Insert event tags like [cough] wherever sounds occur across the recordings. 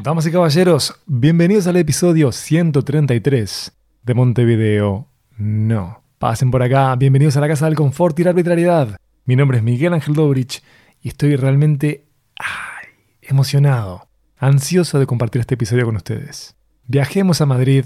Damas y caballeros, bienvenidos al episodio 133 de Montevideo. No. Pasen por acá, bienvenidos a la Casa del Confort y la Arbitrariedad. Mi nombre es Miguel Ángel Dobrich y estoy realmente emocionado, ansioso de compartir este episodio con ustedes. Viajemos a Madrid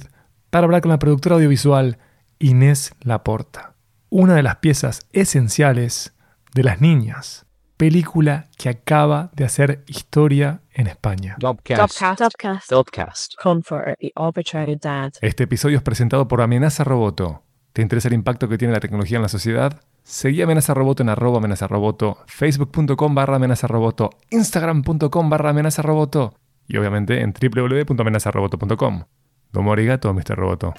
para hablar con la productora audiovisual Inés Laporta, una de las piezas esenciales de Las Niñas, película que acaba de hacer historia en España. Dopcast. Dubcast. Dopcast. Comfort y Arbitrary Dad. Este episodio es presentado por Amenaza Roboto. ¿Te interesa el impacto que tiene la tecnología en la sociedad? Seguí Amenaza Roboto en arroba amenaza roboto, facebook.com barra amenaza roboto, instagram.com barra amenaza roboto y obviamente en www.amenazaroboto.com. Domo arigato, Mr. Roboto.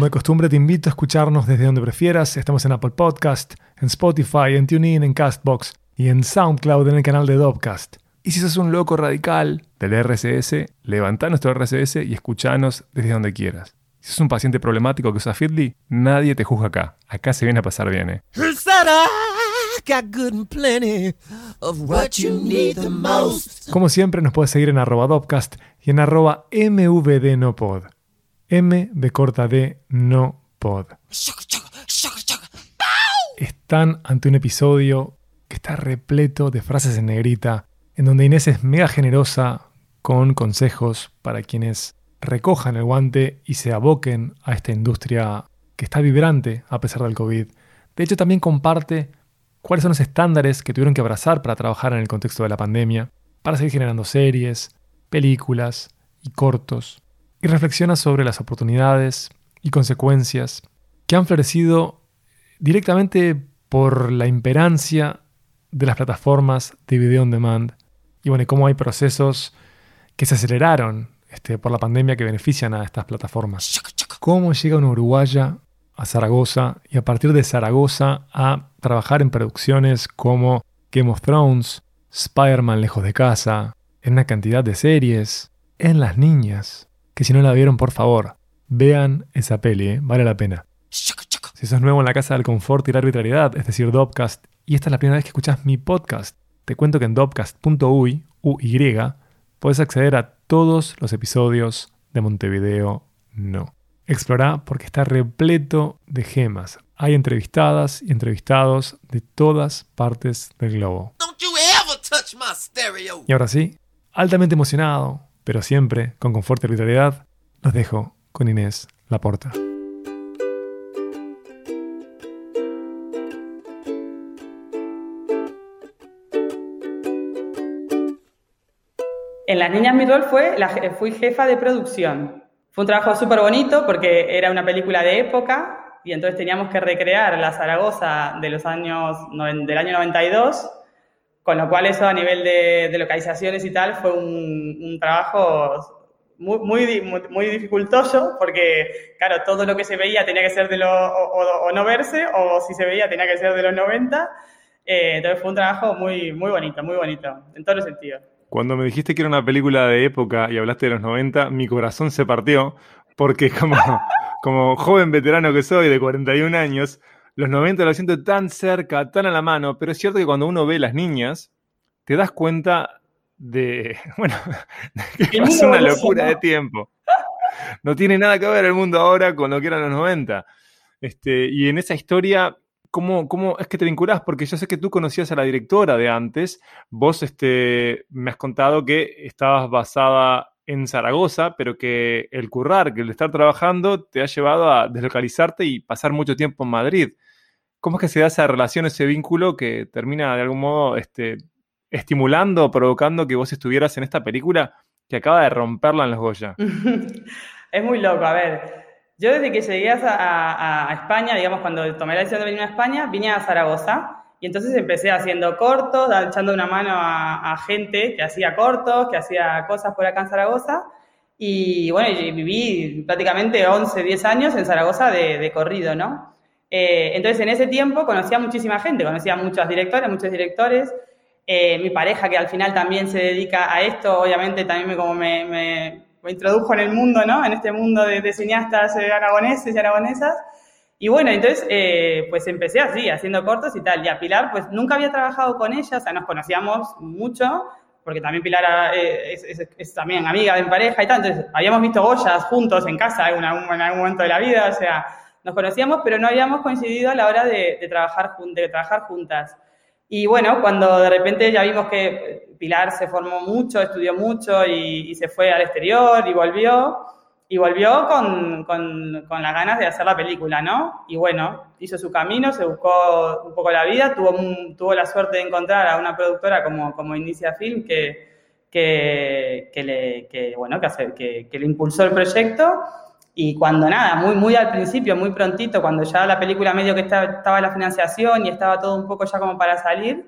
Como de costumbre, te invito a escucharnos desde donde prefieras. Estamos en Apple Podcast, en Spotify, en TuneIn, en Castbox y en SoundCloud en el canal de Dopcast. Y si sos un loco radical del RSS, levantá nuestro RSS y escuchanos desde donde quieras. Si sos un paciente problemático que usa Feedly, nadie te juzga acá. Acá se viene a pasar bien, ¿eh? Como siempre, nos puedes seguir en arroba Dopcast y en arroba mvdnopod. M de corta D, no pod. Están ante un episodio que está repleto de frases en negrita, en donde Inés es mega generosa con consejos para quienes recojan el guante y se aboquen a esta industria que está vibrante a pesar del COVID. De hecho, también comparte cuáles son los estándares que tuvieron que abrazar para trabajar en el contexto de la pandemia, para seguir generando series, películas y cortos, y reflexiona sobre las oportunidades y consecuencias que han florecido directamente por la imperancia de las plataformas de video on demand y bueno, cómo hay procesos que se aceleraron este, por la pandemia que benefician a estas plataformas. ¿Cómo llega una uruguaya a Zaragoza y a partir de Zaragoza a trabajar en producciones como Game of Thrones, Spider-Man lejos de casa, en una cantidad de series, en Las Niñas, que si no la vieron, por favor, vean esa peli, ¿eh? vale la pena. Si sos nuevo en la casa del confort y la arbitrariedad, es decir, Dopcast, y esta es la primera vez que escuchas mi podcast, te cuento que en dopcast.uy, UY, puedes acceder a todos los episodios de Montevideo No. Explora porque está repleto de gemas. Hay entrevistadas y entrevistados de todas partes del globo. Y ahora sí, altamente emocionado, pero siempre con confort y arbitrariedad, los dejo con Inés Laporta. En Las Niñas mi fue, fui jefa de producción. Fue un trabajo súper bonito porque era una película de época y entonces teníamos que recrear la Zaragoza de los años, del año 92, con lo cual eso a nivel de, de localizaciones y tal fue un, un trabajo muy, muy, muy, dificultoso porque, claro, todo lo que se veía tenía que ser de lo, o, o- o no verse o si se veía tenía que ser de los 90. Eh, entonces fue un trabajo muy, muy bonito, muy bonito, en todos los sentidos. Cuando me dijiste que era una película de época y hablaste de los 90, mi corazón se partió porque como, como joven veterano que soy de 41 años, los 90 lo siento tan cerca, tan a la mano, pero es cierto que cuando uno ve las niñas, te das cuenta de, [laughs] bueno, de que pasó una locura de tiempo. No tiene nada que ver el mundo ahora con lo que eran los 90. Este, y en esa historia, ¿cómo, ¿cómo es que te vinculás? Porque yo sé que tú conocías a la directora de antes, Vos este, me has contado que estabas basada en Zaragoza, pero que el currar, que el estar trabajando, te ha llevado a deslocalizarte y pasar mucho tiempo en Madrid. ¿Cómo es que se da esa relación, ese vínculo que termina de algún modo este, estimulando provocando que vos estuvieras en esta película que acaba de romperla en los Goya? [laughs] es muy loco, a ver. Yo desde que llegué a, España, digamos, cuando tomé la decisión de venir a España, vine a Zaragoza y entonces empecé haciendo cortos, echando una mano a, gente que hacía cortos, que hacía cosas por acá en Zaragoza. Y bueno, viví prácticamente 11, 10 años en Zaragoza de corrido, ¿no? Eh, entonces en ese tiempo conocía muchísima gente, conocía a muchos directores, muchos directores. Eh, mi pareja, que al final también se dedica a esto, obviamente también me, como me, me- me introdujo en el mundo, ¿no? En este mundo de, de cineastas eh, aragoneses y aragonesas. Y bueno, entonces, eh, pues empecé así, haciendo cortos y tal. Y a Pilar, pues nunca había trabajado con ella, o sea, nos conocíamos mucho, porque también Pilar eh, es, es- es también amiga de mi pareja y tal. Entonces, habíamos visto Goyas juntos en casa en algún, en algún momento de la vida, o sea, nos conocíamos, pero no habíamos coincidido a la hora de, de trabajar, de trabajar juntas. Y bueno, cuando de repente ya vimos que Pilar se formó mucho, estudió mucho y, y se fue al exterior y volvió, y volvió con, con, con las ganas de hacer la película, ¿no? Y bueno, hizo su camino, se buscó un poco la vida, tuvo, tuvo la suerte de encontrar a una productora como, como Inicia Film que, que, que le, que, bueno, que, hace- que, que le impulsó el proyecto. Y cuando nada, muy, muy al principio, muy prontito, cuando ya la película medio que estaba, estaba la financiación y estaba todo un poco ya como para salir,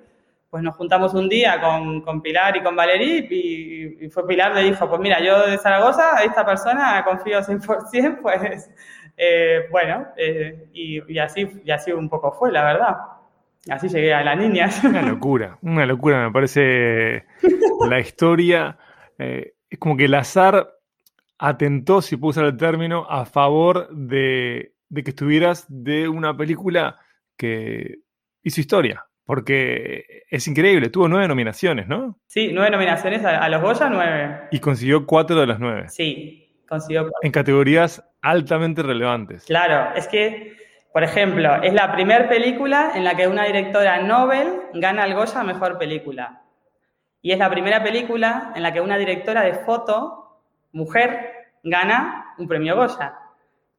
pues nos juntamos un día con, con Pilar y con Valerí y, y fue Pilar le dijo, pues mira, yo de Zaragoza, a esta persona confío 100%, [laughs] pues eh, bueno, eh, y, y así, y así un poco fue, la verdad. Así llegué a las niñas. [laughs] Una locura, una locura, me parece [laughs] la historia. eh, es como que el azar atentó, si puedo usar el término, a favor de, de que estuvieras de una película que hizo historia. Porque es increíble, tuvo nueve nominaciones, ¿no? Sí, nueve nominaciones a, a los Goya, nueve. Y consiguió cuatro de las nueve. Sí, consiguió En categorías altamente relevantes. Claro, es que, por ejemplo, es la primera película en la que una directora Nobel gana el Goya a Mejor Película. Y es la primera película en la que una directora de foto, mujer, gana un premio Goya.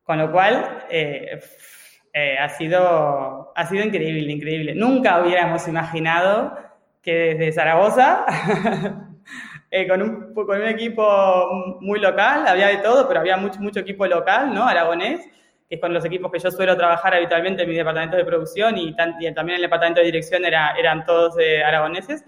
Con lo cual, eh, eh, ha, sido, ha sido increíble, increíble. Nunca hubiéramos imaginado que desde Zaragoza, [laughs] eh, con, un, con un equipo muy local, había de todo, pero había mucho, mucho equipo local, ¿no? Aragonés, que es con los equipos que yo suelo trabajar habitualmente en mi departamento de producción y, también en el departamento de dirección era, eran todos aragoneses.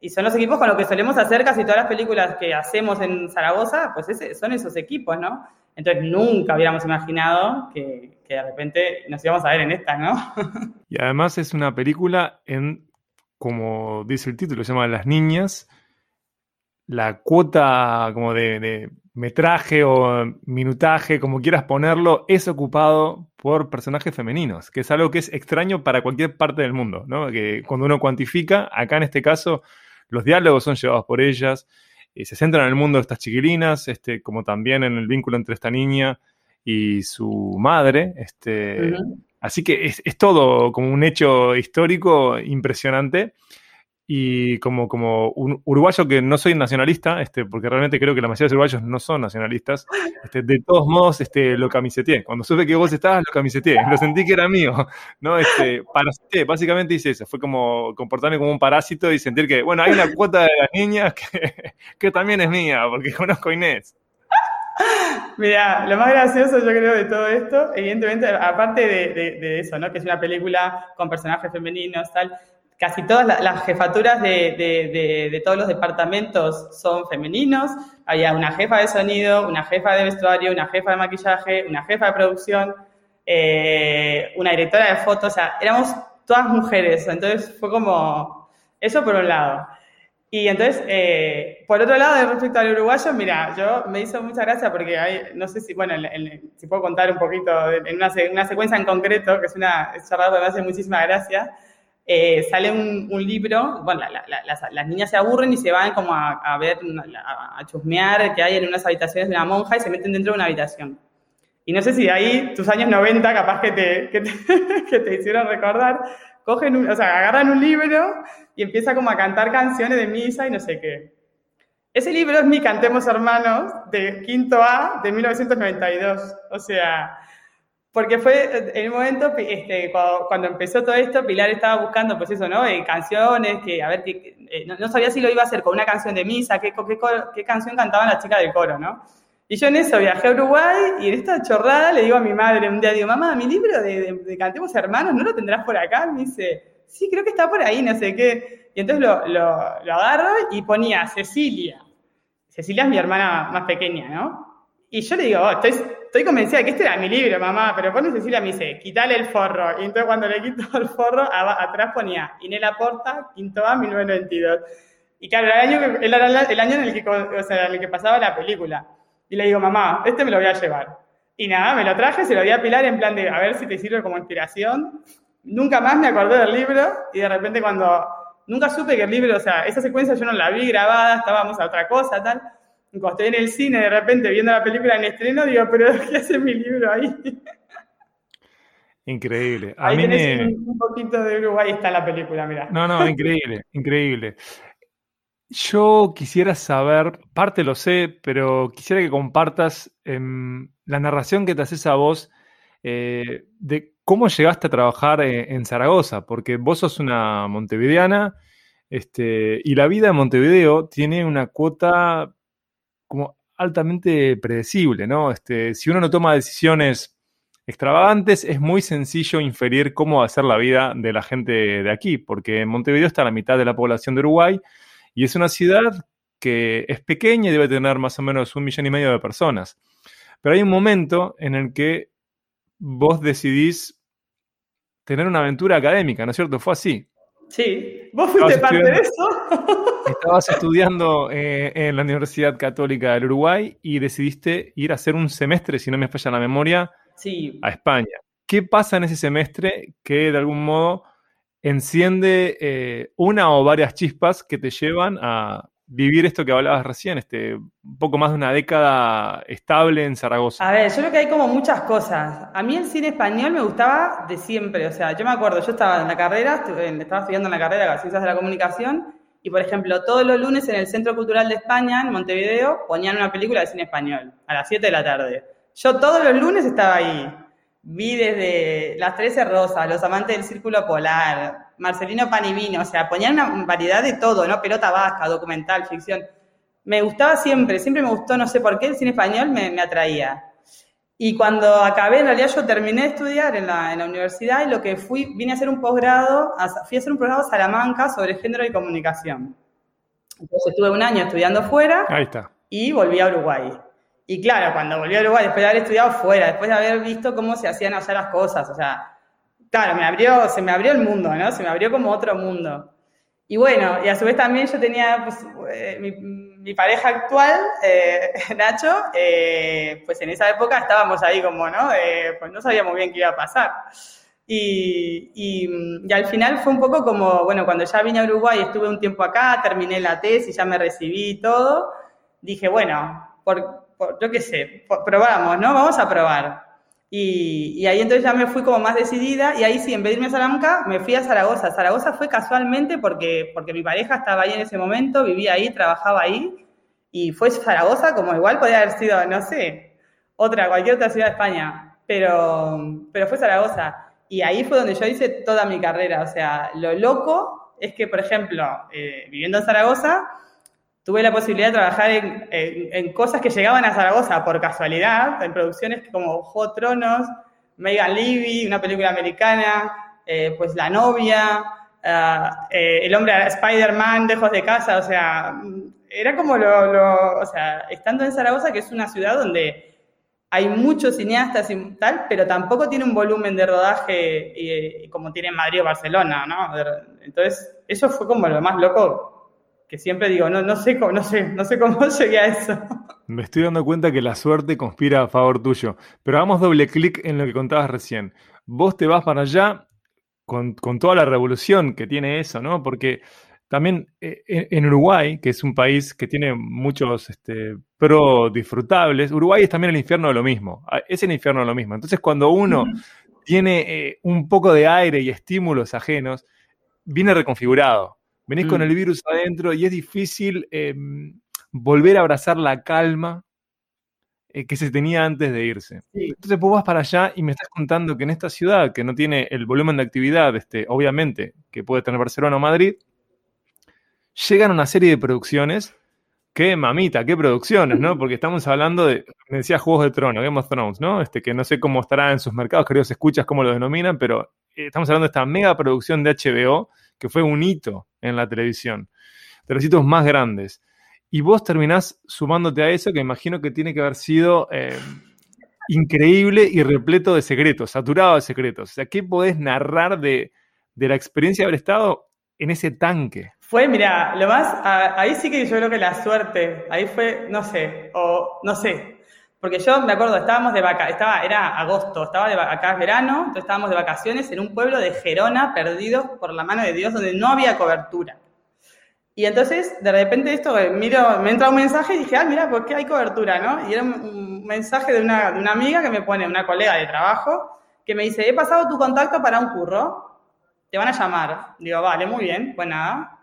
Y son los equipos con los que solemos hacer casi todas las películas que hacemos en Zaragoza, pues ese- son esos equipos, ¿no? Entonces nunca hubiéramos imaginado que, que de repente nos íbamos a ver en esta, ¿no? [laughs] Y además es una película en, como dice el título, se llama Las Niñas. La cuota como de, de metraje o minutaje, como quieras ponerlo, es ocupado por personajes femeninos, que es algo que es extraño para cualquier parte del mundo, ¿no? Que cuando uno cuantifica, acá en este caso, los diálogos son llevados por ellas, y se centran en el mundo de estas chiquilinas, este, como también en el vínculo entre esta niña y su madre, este. Así que es, es todo como un hecho histórico impresionante. Y como, como un uruguayo que no soy nacionalista, este, porque realmente creo que la mayoría de los uruguayos no son nacionalistas, este, de todos modos este, lo camiseteé. Cuando supe que vos estabas, lo camiseteé. Lo sentí que era mío. ¿no? Este, parasité, básicamente hice eso. Fue como comportarme como un parásito y sentir que, bueno, hay una cuota de las niñas que, [laughs] que también es mía, porque conozco a Inés. Mira, lo más gracioso yo creo de todo esto, evidentemente, aparte de, de- de eso, ¿no? Que es una película con personajes femeninos, tal, casi todas la- las jefaturas de, de- de- de todos los departamentos son femeninos. Había una jefa de sonido, una jefa de vestuario, una jefa de maquillaje, una jefa de producción, eh, una directora de fotos, o sea, éramos todas mujeres. Entonces fue como, eso por un lado. Y entonces, eh, por otro lado, respecto al uruguayo, mira, yo me hizo mucha gracia porque hay, no sé si, bueno, en- en- si puedo contar un poquito, en una, se- una secuencia en concreto, que es una, es charrada que me hace muchísima gracia, eh, sale un, un libro, bueno, la- la- las, las niñas se aburren y se van como a, a ver, a, a chusmear que hay en unas habitaciones de una monja y se meten dentro de una habitación. Y no sé si de ahí, tus años 90, capaz que te, que te, [laughs] que te hicieron recordar, cogen, un- o sea, agarran un libro y empieza como a cantar canciones de misa y no sé qué. Ese libro es mi Cantemos Hermanos, de quinto A, de 1992. O sea, porque fue en el momento, este, cuando, cuando empezó todo esto, Pilar estaba buscando, pues eso, ¿no? Eh, canciones, que a ver, que, eh, no, no sabía si lo iba a hacer con una canción de misa, qué, qué, qué canción cantaban las chicas del coro, ¿no? Y yo en eso viajé a Uruguay y en esta chorrada le digo a mi madre un día, digo, mamá, mi libro de, de- de Cantemos Hermanos, ¿no lo tendrás por acá? Me dice, sí, creo que está por ahí, no sé qué. Y entonces lo, lo, lo agarro y ponía Cecilia. Cecilia es mi hermana más pequeña, ¿no? Y yo le digo, oh, estoy, estoy convencida de que este era mi libro, mamá, pero pone Cecilia, me dice, quítale el forro. Y entonces cuando le quito el forro, atrás ponía Inela Porta, quinto A, 1992. Y claro, era el año, era el año en el que, o sea, en el que pasaba la película. Y le digo, mamá, este me lo voy a llevar. Y nada, me lo traje, se lo di a Pilar en plan de a ver si te sirve como inspiración. Nunca más me acordé del libro y de repente cuando nunca supe que el libro, o sea, esa secuencia yo no la vi grabada, estábamos a otra cosa, tal. Cuando estoy en el cine, de repente viendo la película en estreno, digo, pero [laughs] ¿qué hace mi libro ahí? Increíble. A ahí mí tenés me- un, poquito de Uruguay, está la película, mira. No, no, increíble, [laughs] increíble. Yo quisiera saber, parte lo sé, pero quisiera que compartas em, la narración que te haces a vos eh, de cómo llegaste a trabajar en, en Zaragoza, porque vos sos una montevideana, este, y la vida en Montevideo tiene una cuota altamente predecible, ¿no? Este, si uno no toma decisiones extravagantes, es muy sencillo inferir cómo va a ser la vida de la gente de aquí, porque Montevideo está la mitad de la población de Uruguay y es una ciudad que es pequeña y debe tener más o menos un millón y medio de personas. Pero hay un momento en el que vos decidís tener una aventura académica, ¿no es cierto? Fue así. Sí, vos fuiste parte de eso. [laughs] Estabas estudiando eh, en la Universidad Católica del Uruguay y decidiste ir a hacer un semestre, si no me falla la memoria, Sí, a España. ¿Qué pasa en ese semestre que de algún modo enciende eh, una o varias chispas que te llevan a vivir esto que hablabas recién, este, un poco más de una década estable en Zaragoza? A ver, yo creo que hay como muchas cosas. A mí el cine español me gustaba de siempre. O sea, yo me acuerdo, yo estaba en la carrera, estaba estudiando en la carrera de Ciencias de la Comunicación, y por ejemplo, todos los lunes en el Centro Cultural de España, en Montevideo, ponían una película de cine español, a las 7 de la tarde. Yo todos los lunes estaba ahí. Vi desde Las Trece Rosas, Los Amantes del Círculo Polar, Marcelino Panivino, o sea, ponían una variedad de todo, ¿no? Pelota vasca, documental, ficción. Me gustaba siempre, siempre me gustó, no sé por qué, el cine español me, me atraía. Y cuando acabé, en realidad yo terminé de estudiar en la, en la universidad y lo que fui, vine a hacer un posgrado, a- fui a hacer un posgrado a Salamanca sobre género y comunicación. Entonces estuve un año estudiando fuera Ahí está. y volví a Uruguay. Y claro, cuando volví a Uruguay, después de haber estudiado fuera, después de haber visto cómo se hacían allá las cosas, o sea, claro, me abrió, se me abrió el mundo, ¿no? Se me abrió como otro mundo. Y bueno, y a su vez también yo tenía, pues, eh, mi, mi pareja actual, eh, [laughs] Nacho, eh, pues en esa época estábamos ahí como, ¿no? Eh, pues no sabíamos bien qué iba a pasar. Y, y, y al final fue un poco como, bueno, cuando ya vine a Uruguay, estuve un tiempo acá, terminé la tesis, ya me recibí y todo, dije, bueno, por, por- yo qué sé, por- probamos, ¿no? Vamos a probar. Y, y ahí entonces ya me fui como más decidida y ahí sí, en vez a Salamanca, me fui a Zaragoza. Zaragoza fue casualmente porque, porque mi pareja estaba ahí en ese momento, vivía ahí, trabajaba ahí y fue Zaragoza como igual podía haber sido, no sé, otra, cualquier otra ciudad de España, pero, pero fue Zaragoza. Y ahí fue donde yo hice toda mi carrera. O sea, lo loco es que, por ejemplo, eh, viviendo en Zaragoza, tuve la posibilidad de trabajar en, en- cosas que llegaban a Zaragoza por casualidad, en producciones como Juego Tronos, Megan Levy, una película americana, eh, pues La novia, ah, eh, El hombre Spider-Man, Lejos de casa, o sea, mm, era como lo, o sea, estando en Zaragoza, que es una ciudad donde hay muchos cineastas y tal, pero tampoco tiene un volumen de rodaje como tiene Madrid o Barcelona, ¿no? Entonces, eso fue como lo más loco que siempre digo, no, no sé cómo, no sé, no sé cómo [laughs] llegué a eso. Me estoy dando cuenta que la suerte conspira a favor tuyo. Pero hagamos doble clic en lo que contabas recién. Vos te vas para allá con, con toda la revolución que tiene eso, ¿no? Porque también eh, en, Uruguay, que es un país que tiene muchos este, pro disfrutables, Uruguay es también el infierno de lo mismo. Ah, Es el infierno de lo mismo. Entonces, cuando uno tiene eh, un poco de aire y estímulos ajenos, viene reconfigurado. Venís con Mm. el virus adentro y es difícil eh, volver a abrazar la calma eh, que se tenía antes de irse. Sí. Entonces vos vas para allá y me estás contando que en esta ciudad, que no tiene el volumen de actividad, este, obviamente, que puede tener Barcelona o Madrid, llegan una serie de producciones que, mamita, qué producciones, ¿no? [laughs] Porque estamos hablando de, me decía Juegos de Trono, Game of Thrones, ¿no? Este, que no sé cómo estará en sus mercados, queridos escuchas, cómo lo denominan, pero eh, estamos hablando de esta mega producción de HBO, que fue un hito en la televisión, de los hitos más grandes. Y vos terminás sumándote a eso, que imagino que tiene que haber sido eh, increíble y repleto de secretos, saturado de secretos. O sea, ¿qué podés narrar de, de la experiencia de haber estado en ese tanque? Fue, mira, lo más, ahí sí que yo creo que la suerte, ahí fue, no sé, o no sé, Porque yo me acuerdo, estábamos de vaca, estaba, era agosto, estaba de acá es verano, entonces estábamos de vacaciones en un pueblo de Gerona, perdidos por la mano de Dios, donde no había cobertura. Y entonces, de repente esto, eh, miro, me entra un mensaje y dije, ah, mira, ¿por qué hay cobertura, no? Y era un mensaje de una, de una amiga que me pone, una colega de trabajo, que me dice, he pasado tu contacto para un curro, te van a llamar. Digo, vale, muy bien, pues nada.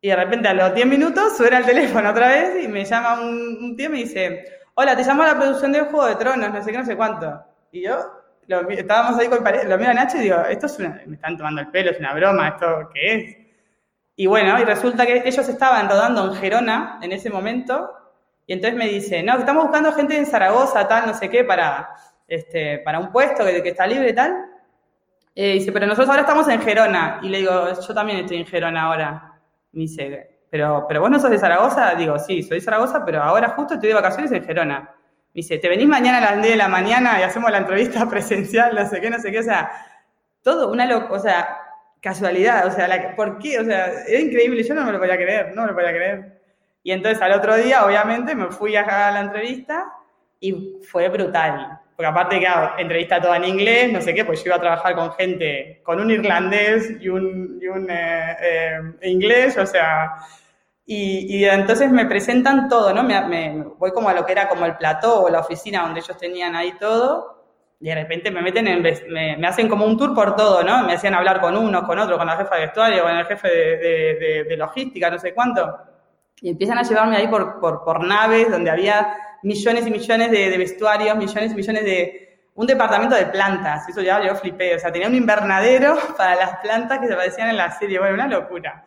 Y de repente a los 10 minutos suena el teléfono otra vez y me llama un, un tío y me dice, hola, te llamo a la producción de Juego de Tronos, no sé qué, no sé cuánto. Y yo, lo estábamos ahí con el pare- lo miro a Nacho y digo, esto es una, me están tomando el pelo, es una broma, ¿esto qué es? Y bueno, y resulta que ellos estaban rodando en Gerona en ese momento, y entonces me dice, no, estamos buscando gente en Zaragoza, tal, no sé qué, para, este, para un puesto que, que está libre tal. Eh, dice, pero nosotros ahora estamos en Gerona. Y le digo, yo también estoy en Gerona ahora. Me dice, pero, pero vos no sos de Zaragoza. Digo, sí, soy de Zaragoza, pero ahora justo estoy de vacaciones en Gerona. Me dice, ¿te venís mañana a las 10 de la mañana y hacemos la entrevista [laughs] presencial, no sé qué, no sé qué? O sea, todo una loco, o sea, casualidad, o sea, la- ¿por qué? O sea, era increíble, yo no me lo podía creer, no me lo podía creer. Y entonces al otro día, obviamente, me fui a la entrevista y fue brutal. Porque aparte, claro, entrevista toda en inglés, no sé qué, pues yo iba a trabajar con gente, con un irlandés y un, y un eh, eh, inglés, o sea, y, y entonces me presentan todo, ¿no? Me, me- voy como a lo que era como el plató o la oficina donde ellos tenían ahí todo, y de repente me meten en, me, me hacen como un tour por todo, ¿no? Me hacían hablar con uno, con otro, con la jefa de vestuario, con el jefe de, de- de- de logística, no sé cuánto. Y empiezan a llevarme ahí por, por, por naves donde había millones y millones de, vestuarios, millones y millones de... Un departamento de plantas, eso ya yo flipé. O sea, tenía un invernadero [laughs] para las plantas que se parecían en la serie. Bueno, una locura.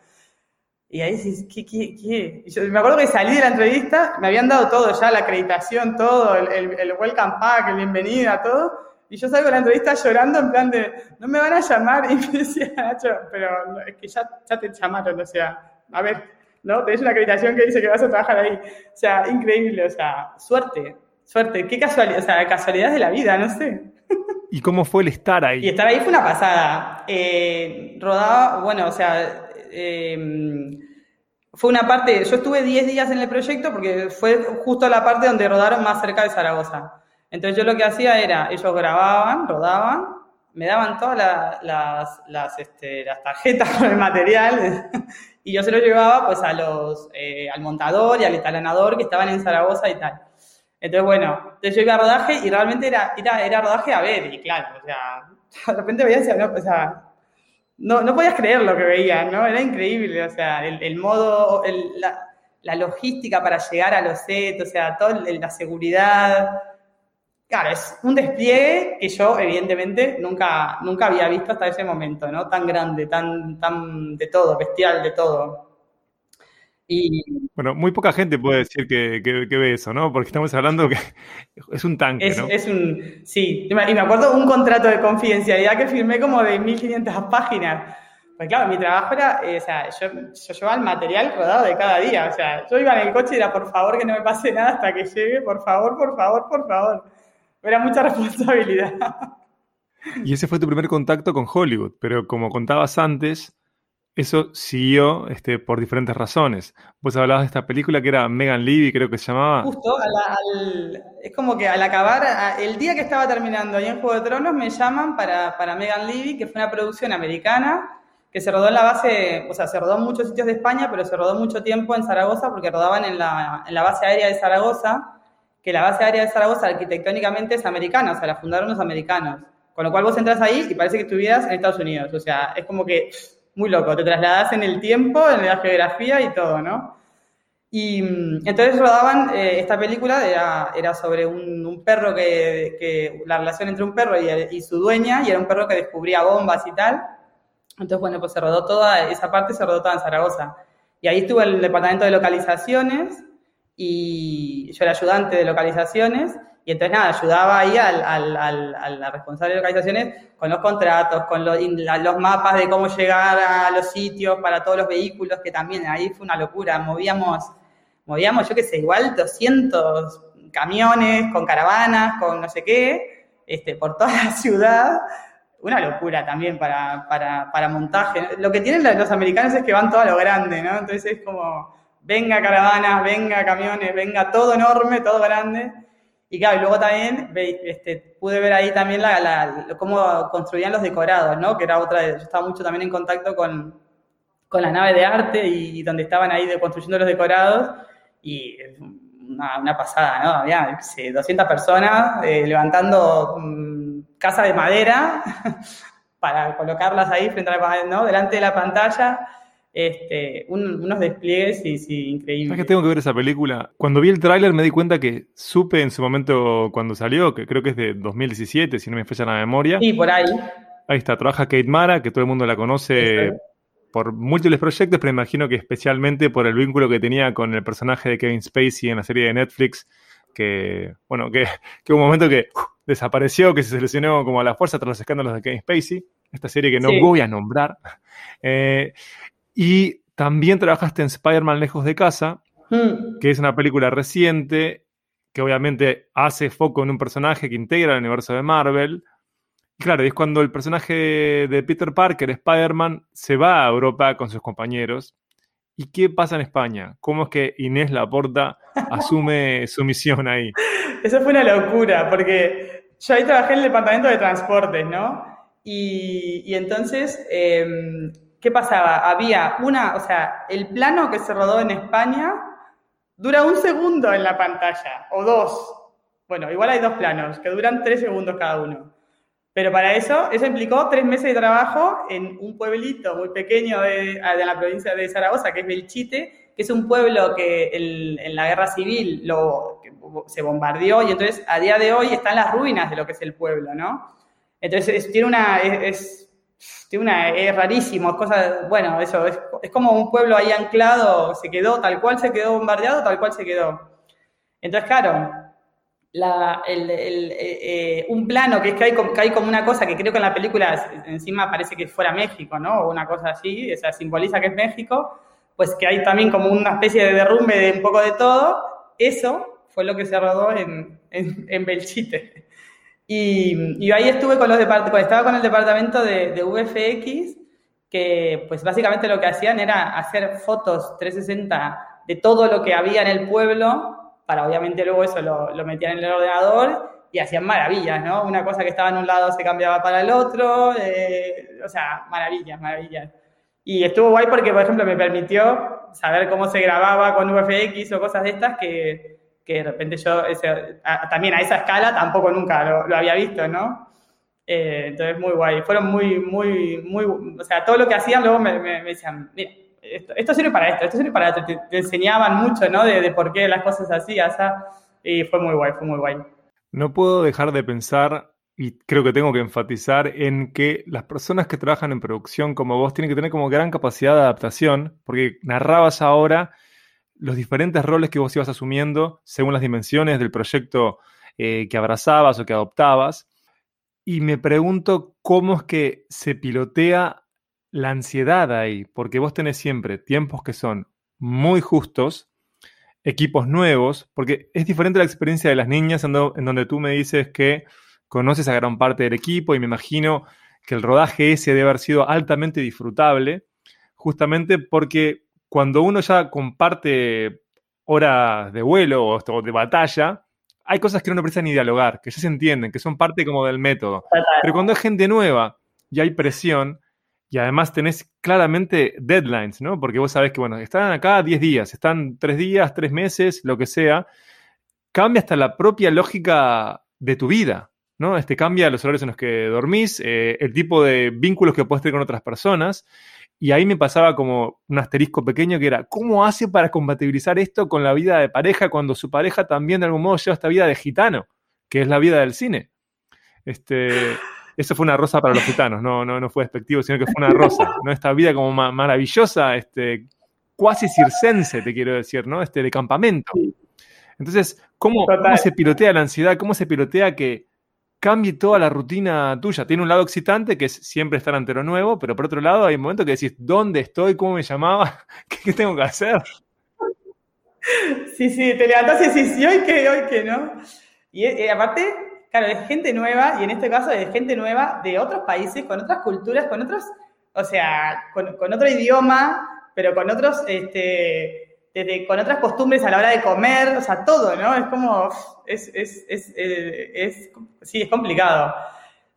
Y ahí dices, ¿qué, qué, qué? Y yo me acuerdo que salí de la entrevista, me habían dado todo ya, la acreditación, todo, el, el, el welcome pack, el bienvenida, todo. Y yo salgo de la entrevista llorando en plan de, no me van a llamar. Y me decía Nacho, pero es que ya, ya te llamaron, o sea, a ver, ¿no? Tenés una acreditación que dice que vas a trabajar ahí. O sea, increíble, o sea, suerte, suerte. Qué casualidad, o sea, casualidades de la vida, no sé. ¿Y cómo fue el estar Y ahí? estar ahí fue una pasada. Eh, rodaba, bueno, o sea, eh, fue una parte, yo estuve 10 días en el proyecto porque fue justo la parte donde rodaron más cerca de Zaragoza. Entonces yo lo que hacía era, ellos grababan, rodaban, me daban todas la- las, las, este, tarjetas [laughs] con el material [laughs] y yo se lo llevaba pues a los, eh, al montador y al etalanador que estaban en Zaragoza y tal. Entonces, bueno, entonces yo iba a rodaje y realmente era, era, rodaje a ver, y claro, o sea, [laughs] de repente no, o sea, no, no podías creer lo que veías, ¿no? Era increíble, o sea, el, el modo, la, la logística para llegar a los sets, o sea, toda la seguridad. Claro, es un despliegue que yo, evidentemente, nunca, nunca había visto hasta ese momento, ¿no? Tan grande, tan, tan de todo, bestial de todo. Y, Bueno, muy poca gente puede decir que, que- que ve eso, ¿no? Porque estamos hablando que [laughs] es un tanque, Es, ¿no? es un, sí, y me acuerdo un contrato de confidencialidad que firmé como de 1500 páginas. Pues claro, mi trabajo era, eh, o sea, yo, yo llevaba el material rodado de cada día. O sea, yo iba en el coche y era, por favor, que no me pase nada hasta que llegue, por favor, por favor, por favor. Era mucha [laughs] responsabilidad. Y ese fue tu primer contacto con Hollywood, pero como contabas antes, eso siguió este, por diferentes razones. Vos hablabas de esta película que era Megan Levy, creo que se llamaba. Justo, al- es como que al acabar, a- el día que estaba terminando ahí en Juego de Tronos, me llaman para, para Megan Levy, que fue una producción americana que se rodó en la base, o sea, se rodó en muchos sitios de España, pero se rodó mucho tiempo en Zaragoza porque rodaban en la, en la base aérea de Zaragoza, que la base aérea de Zaragoza arquitectónicamente es americana, o sea, la fundaron los americanos. Con lo cual vos entras ahí y parece que estuvieras en Estados Unidos, o sea, es como que muy loco, te trasladás en el tiempo, en la geografía y todo, ¿no? Y mm, entonces rodaban, eh, esta película era, era sobre un, un perro que, que, la relación entre un perro y, el- y su dueña, y era un perro que descubría bombas y tal. Entonces, bueno, pues se rodó toda, esa parte se rodó toda en Zaragoza. Y ahí estuvo el departamento de localizaciones, y yo era ayudante de localizaciones, y entonces nada, ayudaba ahí al, al, al, a la responsable de localizaciones con los contratos, con los, los mapas de cómo llegar a los sitios para todos los vehículos, que también ahí fue una locura, movíamos, movíamos, yo qué sé, igual 200 camiones con caravanas, con no sé qué, este, por toda la [laughs] ciudad, una locura también para, para, para montaje. Lo que tienen los americanos es que van todo a lo grande, ¿no? Entonces es como, venga caravanas, venga camiones, venga todo enorme, todo grande. Y claro, y luego también este, pude ver ahí también la, la- cómo construían los decorados, ¿no? Que era otra, yo estaba mucho también en contacto con, con la nave de arte y, donde estaban ahí de- construyendo los decorados y una, una pasada, ¿no? Había, yo qué sé, 200 personas eh, levantando mm, casa de madera [laughs] para colocarlas ahí frente a la, ¿no? delante de la pantalla, este, un- unos despliegues y, sí, increíbles. ¿Sabes que tengo que ver esa película? Cuando vi el tráiler me di cuenta que supe en su momento cuando salió, que creo que es de 2017, si no me falla la memoria. Sí, por ahí. Ahí está, trabaja Kate Mara, que todo el mundo la conoce Eso. por múltiples proyectos, pero imagino que especialmente por el vínculo que tenía con el personaje de Kevin Spacey en la serie de Netflix, que, bueno, que, que hubo un momento que desapareció, que se seleccionó como a la fuerza tras los escándalos de Kevin Spacey, esta serie que no Sí. voy a nombrar. Eh, y también trabajaste en Spider-Man Lejos de Casa, Mm. que es una película reciente que obviamente hace foco en un personaje que integra el universo de Marvel. Y Claro, es cuando el personaje de Peter Parker, Spider-Man, se va a Europa con sus compañeros. ¿Y qué pasa en España? ¿Cómo es que Inés Laporta [laughs] asume su misión ahí? Eso fue una locura, porque yo ahí trabajé en el departamento de transportes, ¿no? Y, y entonces, eh, ¿qué pasaba? Había una, o sea, el plano que se rodó en España dura un segundo en la pantalla, o dos. Bueno, igual hay dos planos, que duran tres segundos cada uno. Pero para eso, eso implicó tres meses de trabajo en un pueblito muy pequeño de, de la provincia de Zaragoza, que es Belchite, que es un pueblo que el- en la guerra civil lo, se bombardeó y entonces a día de hoy están las ruinas de lo que es el pueblo, ¿no? Entonces es- tiene una, es, es- tiene una, es rarísimo, es cosa, bueno, eso, es, es como un pueblo ahí anclado, se quedó, tal cual se quedó bombardeado, tal cual se quedó. Entonces, claro, la- el- el- eh, eh, un plano que es que hay, que hay como una cosa que creo que en la película encima parece que fuera México, ¿no? O una cosa así, o sea, simboliza que es México, pues que hay también como una especie de derrumbe de un poco de todo. Eso fue lo que se rodó en, en, en Belchite. Y, y ahí estuve con los departamentos, estaba con el departamento de, de VFX, que pues básicamente lo que hacían era hacer fotos 360 de todo lo que había en el pueblo, para obviamente luego eso lo, lo metían en el ordenador y hacían maravillas, ¿no? Una cosa que estaba en un lado se cambiaba para el otro, eh, o sea, maravillas, maravillas. Y estuvo guay porque, por ejemplo, me permitió saber cómo se grababa con VFX o cosas de estas que, que de repente yo ese- a- también a esa escala tampoco nunca lo, lo había visto, ¿no? Eh, entonces, muy guay. Fueron muy, muy, muy, o sea, todo lo que hacían luego me, me- me decían, mira, esto, esto sirve para esto, esto sirve para esto. Te, te enseñaban mucho, ¿no? De, de por qué las cosas así, o sea, y fue muy guay, fue muy guay. No puedo dejar de pensar, y creo que tengo que enfatizar, en que las personas que trabajan en producción como vos tienen que tener como gran capacidad de adaptación, porque narrabas ahora los diferentes roles que vos ibas asumiendo según las dimensiones del proyecto eh, que abrazabas o que adoptabas. Y me pregunto cómo es que se pilotea la ansiedad ahí, porque vos tenés siempre tiempos que son muy justos, equipos nuevos, porque es diferente la experiencia de las niñas en, en donde tú me dices que conoces a gran parte del equipo y me imagino que el rodaje ese debe haber sido altamente disfrutable, justamente porque cuando uno ya comparte horas de vuelo o de batalla, hay cosas que uno no precisa ni dialogar, que ya se entienden, que son parte como del método. Pero cuando es gente nueva y hay presión, y además tenés claramente deadlines, ¿no? Porque vos sabés que, bueno, están acá 10 días, están 3 días, 3 meses, lo que sea, cambia hasta la propia lógica de tu vida, ¿no? Este cambia los horarios en los que dormís, eh, el tipo de vínculos que puedes tener con otras personas. Y ahí me pasaba como un asterisco pequeño que era, ¿cómo hace para compatibilizar esto con la vida de pareja cuando su pareja también de algún modo lleva esta vida de gitano, que es la vida del cine? Este, [laughs] eso fue una rosa para los gitanos, no, no, no fue despectivo, sino que fue una rosa, ¿no? Esta vida como ma- maravillosa, este, cuasi circense, te quiero decir, ¿no? Este, de campamento. Entonces, ¿cómo. ¿cómo se pilotea la ansiedad? ¿Cómo se pilotea que cambie toda la rutina tuya? Tiene un lado excitante, que es siempre estar ante lo nuevo, pero por otro lado hay un momento que decís, ¿dónde estoy? ¿Cómo me llamaba? [laughs] ¿Qué, tengo que hacer? Sí, sí, te levantás y decís, ¿y hoy qué? ¿Hoy qué? ¿No? Y eh, aparte, claro, es gente nueva, y en este caso es gente nueva de otros países, con otras culturas, con otros, o sea, con, con otro idioma, pero con otros, este, desde con otras costumbres a la hora de comer, o sea, todo, ¿no? Es como, es, es, es, eh, es sí, es complicado.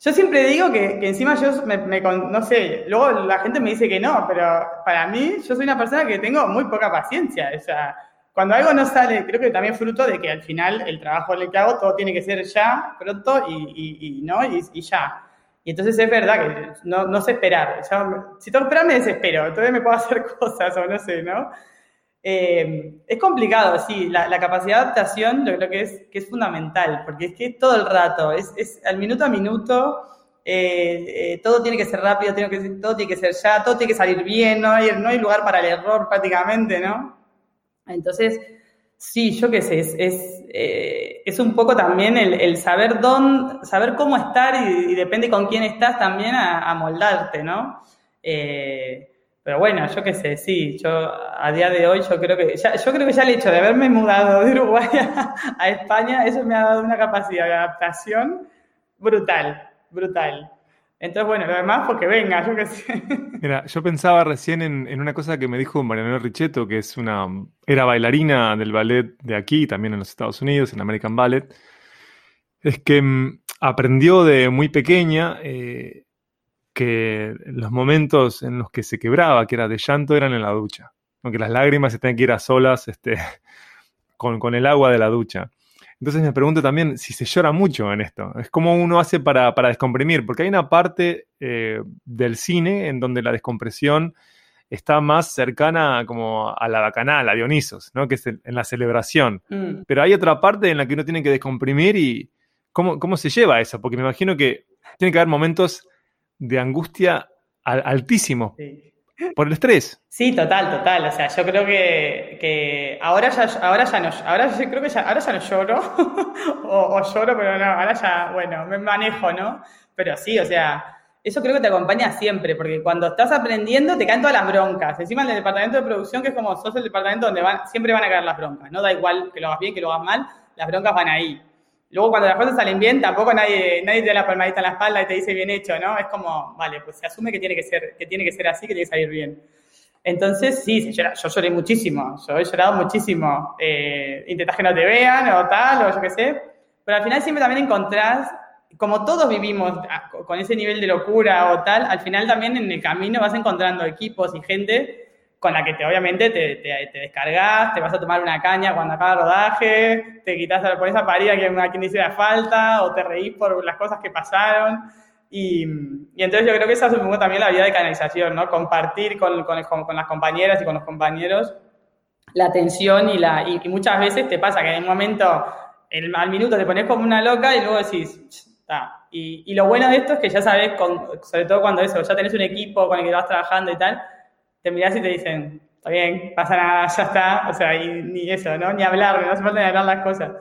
Yo siempre digo que, que encima yo, me, me no sé, luego la gente me dice que no, pero para mí yo soy una persona que tengo muy poca paciencia, o sea, cuando algo no sale, creo que también fruto de que al final el trabajo en el que hago todo tiene que ser ya, pronto y, y, y no, y, y ya. Y entonces es verdad que no, no sé esperar. Ya me- si tengo que esperar me desespero, entonces me puedo hacer [laughs] cosas o no sé, ¿no? Eh, es complicado, sí, la, la capacidad de adaptación yo creo que es, que es fundamental, porque es que todo el rato, es, es al minuto a minuto, eh, eh, todo tiene que ser rápido, tiene que, todo tiene que ser ya, todo tiene que salir bien, no hay, no hay lugar para el error prácticamente, ¿no? Entonces, sí, yo qué sé, es, es, eh, es un poco también el, el saber dónde, saber cómo estar y, y depende con quién estás también a, a moldarte, ¿no? Eh, pero bueno, yo qué sé, sí, yo a día de hoy yo creo que ya, yo creo que ya el hecho de haberme mudado de Uruguay [laughs] a, España, eso me ha dado una capacidad de adaptación brutal, brutal. Entonces, bueno, lo demás, porque venga, yo qué sé. [laughs] Mira, yo pensaba recién en, en una cosa que me dijo Marianela Richetto, que es una, era bailarina del ballet de aquí, también en los Estados Unidos, en American Ballet. Es que mm, aprendió de muy pequeña eh, que los momentos en los que se quebraba, que era de llanto, eran en la ducha. Aunque las lágrimas se tenían que ir a solas este, [laughs] con, con el agua de la ducha. Entonces me pregunto también si se llora mucho en esto. Es como uno hace para, para descomprimir, porque hay una parte eh, del cine en donde la descompresión está más cercana como a la bacanal, a Dionisos, ¿no? que es en la celebración. Mm. Pero hay otra parte en la que uno tiene que descomprimir y cómo, cómo se lleva eso, porque me imagino que tiene que haber momentos de angustia al- altísimos Sí. por el estrés. Sí, total, total. O sea, yo creo que, que ahora ya, ahora ya no, ahora yo creo que ya, ahora ya no lloro, [laughs] o, o lloro, pero no, ahora ya, bueno, me manejo, ¿no? Pero sí, o sea, eso creo que te acompaña siempre, porque cuando estás aprendiendo te caen todas las broncas. Encima en el departamento de producción, que es como sos el departamento donde van, siempre van a caer las broncas, ¿no? Da igual que lo hagas bien, que lo hagas mal, las broncas van ahí. Luego cuando las cosas salen bien, tampoco nadie, nadie te da la palmadita en la espalda y te dice bien hecho, ¿no? Es como, vale, pues se asume que tiene que ser, que tiene que ser así, que tiene que salir bien. Entonces, sí, llora- yo lloré muchísimo, yo he llorado muchísimo. Eh, intentás que no te vean o tal, o yo qué sé. Pero al final siempre también encontrás, como todos vivimos con ese nivel de locura o tal, al final también en el camino vas encontrando equipos y gente con la que te, obviamente te, te, te descargas, te vas a tomar una caña cuando acaba el rodaje, te quitas, pones a parir a quien, a quien hiciera falta, o te reís por las cosas que pasaron. Y, y entonces yo creo que esa es un poco también la vida de canalización, ¿no? Compartir con, con, con las compañeras y con los compañeros la tensión y, la, y, y muchas veces te pasa que en un momento, el, al minuto te pones como una loca y luego decís, está. Y, y, lo bueno de esto es que ya sabes, con, sobre todo cuando eso, ya tenés un equipo con el que vas trabajando y tal, te mirás y te dicen, está bien, pasa nada, ya está, o sea, y, ni eso, ¿no? Ni hablar, no hace falta ni hablar las cosas.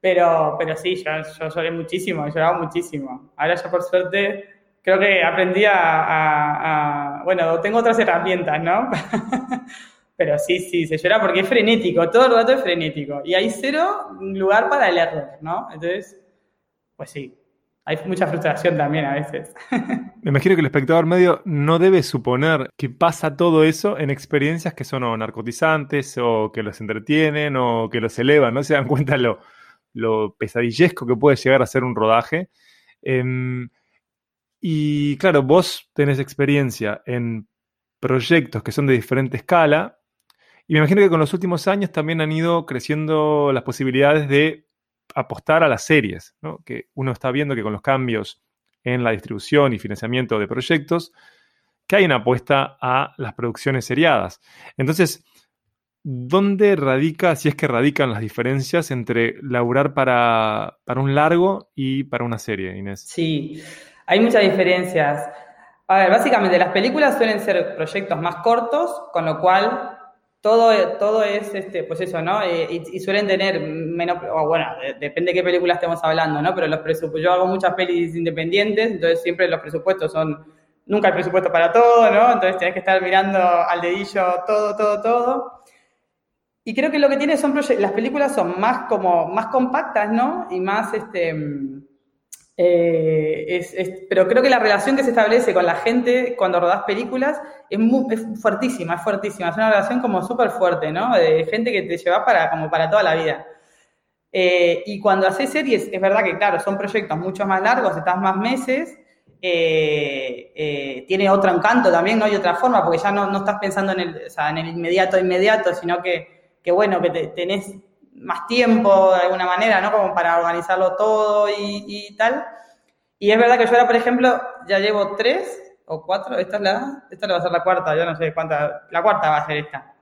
Pero, pero sí, yo, yo lloré muchísimo, he llorado muchísimo. Ahora ya por suerte creo que aprendí a, a, a bueno, tengo otras herramientas, ¿no? [laughs] pero sí, sí, se llora porque es frenético, todo el rato es frenético. Y hay cero lugar para el error, ¿no? Entonces, pues sí, hay mucha frustración también a veces. [laughs] Me imagino que el espectador medio no debe suponer que pasa todo eso en experiencias que son o narcotizantes o que los entretienen o que los elevan, no se dan cuenta lo, lo pesadillesco que puede llegar a ser un rodaje. Eh, y claro, vos tenés experiencia en proyectos que son de diferente escala y me imagino que con los últimos años también han ido creciendo las posibilidades de apostar a las series, ¿no? que uno está viendo que con los cambios en la distribución y financiamiento de proyectos, que hay una apuesta a las producciones seriadas. Entonces, ¿dónde radica, si es que radican las diferencias entre laburar para, para un largo y para una serie, Inés? Sí, hay muchas diferencias. A ver, básicamente las películas suelen ser proyectos más cortos, con lo cual todo, todo es, este, pues eso, ¿no? Eh, y, suelen tener menos, o bueno, de, depende de qué película estemos hablando, ¿no? Pero los presupuestos, yo hago muchas pelis independientes, entonces siempre los presupuestos son, nunca hay presupuesto para todo, ¿no? Entonces tienes que estar mirando al dedillo todo, todo, todo. Y creo que lo que tiene son las películas son más como, más compactas, ¿no? Y más, este, Eh, pero creo que la relación que se establece con la gente cuando rodás películas es, fuertísima, es fuertísima. Es una relación como súper fuerte, ¿no? De gente que te llevas para, como para toda la vida. Eh, y cuando haces series, es verdad que, claro, son proyectos mucho más largos, estás más meses, eh, tiene otro encanto también, ¿no? Y otra forma, porque ya no, no estás pensando en el, o sea, en el inmediato, inmediato, sino que, que bueno, que te- tenés más tiempo de alguna manera, ¿no? Como para organizarlo todo y, y tal. Y es verdad que yo ahora, por ejemplo, ya llevo tres o cuatro, esta es la, esta va a ser la cuarta, yo no sé cuánta, la cuarta va a ser esta.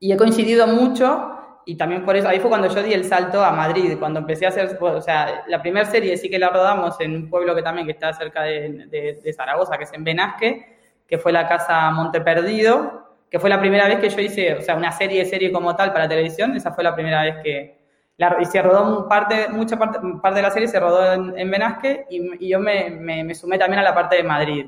Y he coincidido mucho y también por eso, ahí fue cuando yo di el salto a Madrid, cuando empecé a hacer, o sea, la primera serie sí que la rodamos en un pueblo que también que está cerca de, de- de Zaragoza, que es en Benasque, que fue la casa Monte Perdido, que fue la primera vez que yo hice, o sea, una serie, serie como tal para televisión, esa fue la primera vez que, la- y se rodó parte, mucha parte, parte de la serie se rodó en, en Benasque y, y yo me, me- me sumé también a la parte de Madrid.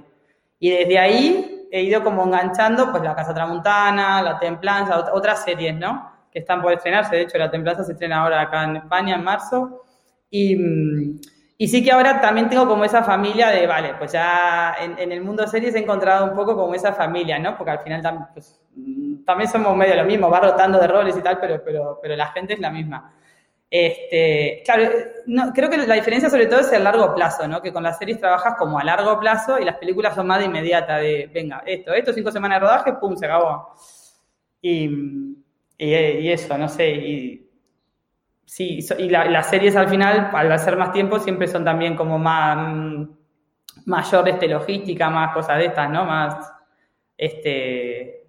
Y desde ahí he ido como enganchando pues la Casa Tramuntana, la Templanza, ot- otras series, ¿no? Que están por estrenarse. De hecho, la Templanza se estrena ahora acá en España en marzo. Y, mm, y sí que ahora también tengo como esa familia de, vale, pues ya en, en el mundo series he encontrado un poco como esa familia, ¿no? Porque al final tam- pues, mm, también somos medio lo mismo, va rotando de roles y tal, pero, pero, pero la gente es la misma. Este, claro, no, creo que la diferencia sobre todo es el largo plazo, ¿no? Que con las series trabajas como a largo plazo y las películas son más de inmediata, de, venga, esto, esto, cinco semanas de rodaje, pum, se acabó. Y, y, y eso, no sé, y sí, y la- las series al final, al hacer más tiempo, siempre son también como más, mm, mayor este, logística, más cosas de estas, ¿no? Más, este,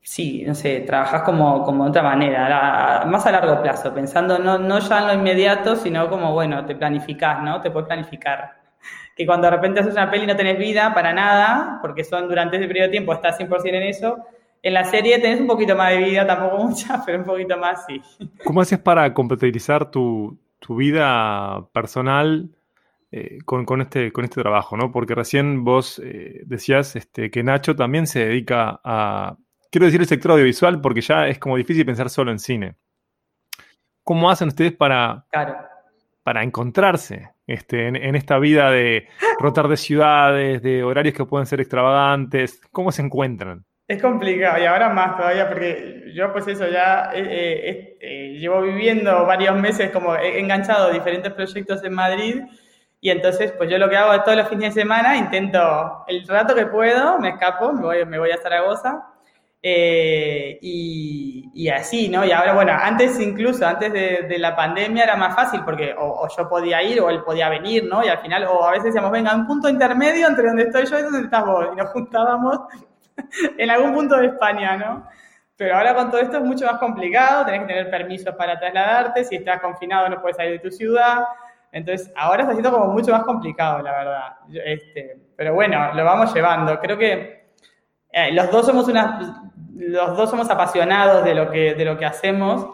Sí, no sé, trabajas como, como de otra manera, más a largo plazo, pensando no, no ya en lo inmediato, sino como, bueno, te planificás, ¿no? Te puedes planificar. Que cuando de repente haces una peli no tenés vida para nada, porque son durante ese periodo de tiempo estás 100% en eso. En la serie tenés un poquito más de vida, tampoco mucha, [laughs] pero un poquito más sí. ¿Cómo haces para compatibilizar tu, tu vida personal eh, con, con este, con este trabajo? ¿no? Porque recién vos eh, decías este, que Nacho también se dedica a, quiero decir el sector audiovisual porque ya es como difícil pensar solo en cine. ¿Cómo hacen ustedes para, Claro. para encontrarse este, en, en esta vida de rotar de ciudades, de horarios que pueden ser extravagantes? ¿Cómo se encuentran? Es complicado y ahora más todavía porque yo pues eso ya eh, eh, eh, llevo viviendo varios meses como he enganchado diferentes proyectos en Madrid y entonces pues yo lo que hago es todos los fines de semana intento el rato que puedo me escapo, me voy, me voy a Zaragoza eh, y, y así, ¿no? Y ahora bueno, antes incluso, antes de, de la pandemia era más fácil porque o, o yo podía ir o él podía venir, ¿no? Y al final, o a veces decíamos, venga, un punto intermedio entre donde estoy yo y donde estás vos y nos juntábamos [laughs] en algún punto de España, ¿no? Pero ahora con todo esto es mucho más complicado, tenés que tener permisos para trasladarte, si estás confinado no puedes salir de tu ciudad, entonces ahora está siendo como mucho más complicado, la verdad. Este, pero bueno, lo vamos llevando. Creo que eh, los dos somos los dos somos apasionados de lo que, de lo que hacemos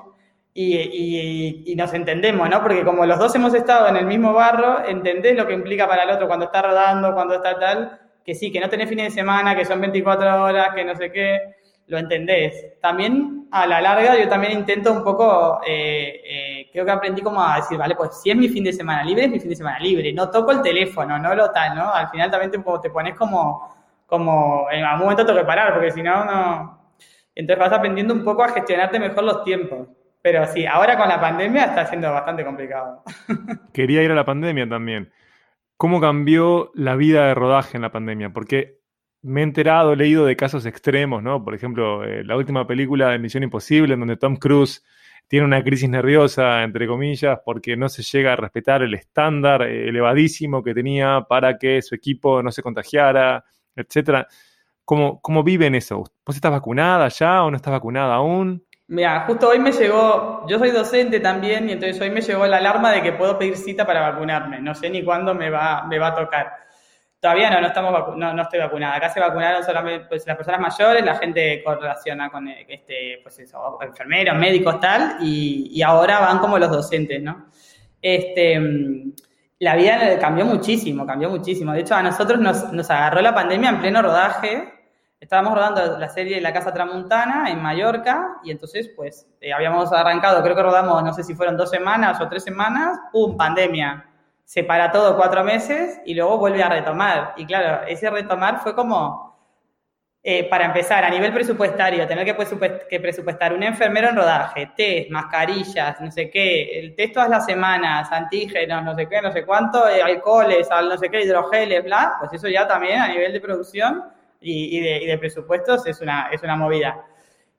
y, y- y nos entendemos, ¿no? Porque como los dos hemos estado en el mismo barro, entendés lo que implica para el otro cuando está rodando, cuando está tal, que sí, que no tenés fines de semana, que son 24 horas, que no sé qué, lo entendés. También a la larga yo también intento un poco, eh, eh, creo que aprendí como a decir, vale, pues si es mi fin de semana libre, es mi fin de semana libre, no toco el teléfono, no lo tal, ¿no? Al final también te, te pones como, como, en algún momento tengo que parar, porque si no, no... Entonces vas aprendiendo un poco a gestionarte mejor los tiempos. Pero sí, ahora con la pandemia está siendo bastante complicado. [laughs] Quería ir a la pandemia también. ¿Cómo cambió la vida de rodaje en la pandemia? Porque me he enterado, he leído de casos extremos, ¿no? Por ejemplo, eh, la última película de Misión Imposible, en donde Tom Cruise tiene una crisis nerviosa, entre comillas, porque no se llega a respetar el estándar eh, elevadísimo que tenía para que su equipo no se contagiara, etcétera. ¿Cómo, ¿Cómo viven eso? ¿Vos estás vacunada ya o no estás vacunada aún? Mira, justo hoy me llegó, yo soy docente también, y entonces hoy me llegó la alarma de que puedo pedir cita para vacunarme. No sé ni cuándo me va, me va a tocar. Todavía no, no, estamos no, no estoy vacunada. Acá se vacunaron solamente pues, las personas mayores, la gente con relaciona con eh, este, pues eso, enfermeros, médicos, tal, y, y ahora van como los docentes, ¿no? Este, mm, la vida cambió muchísimo, cambió muchísimo. De hecho, a nosotros nos, nos agarró la pandemia en pleno rodaje. Estábamos rodando la serie La Casa Tramuntana en Mallorca y entonces, pues, eh, habíamos arrancado, creo que rodamos, no sé si fueron dos semanas o tres semanas, ¡pum! Pandemia. se para todo cuatro meses y luego vuelve a retomar. Y claro, ese retomar fue como, eh, para empezar, a nivel presupuestario, tener que, presupuest- que presupuestar un enfermero en rodaje, test, mascarillas, no sé qué, el test todas las semanas, antígenos, no sé qué, no sé cuánto, eh, alcoholes, al- no sé qué, hidrogeles, bla, pues eso ya también a nivel de producción y, y de, y de presupuestos es una, es una movida.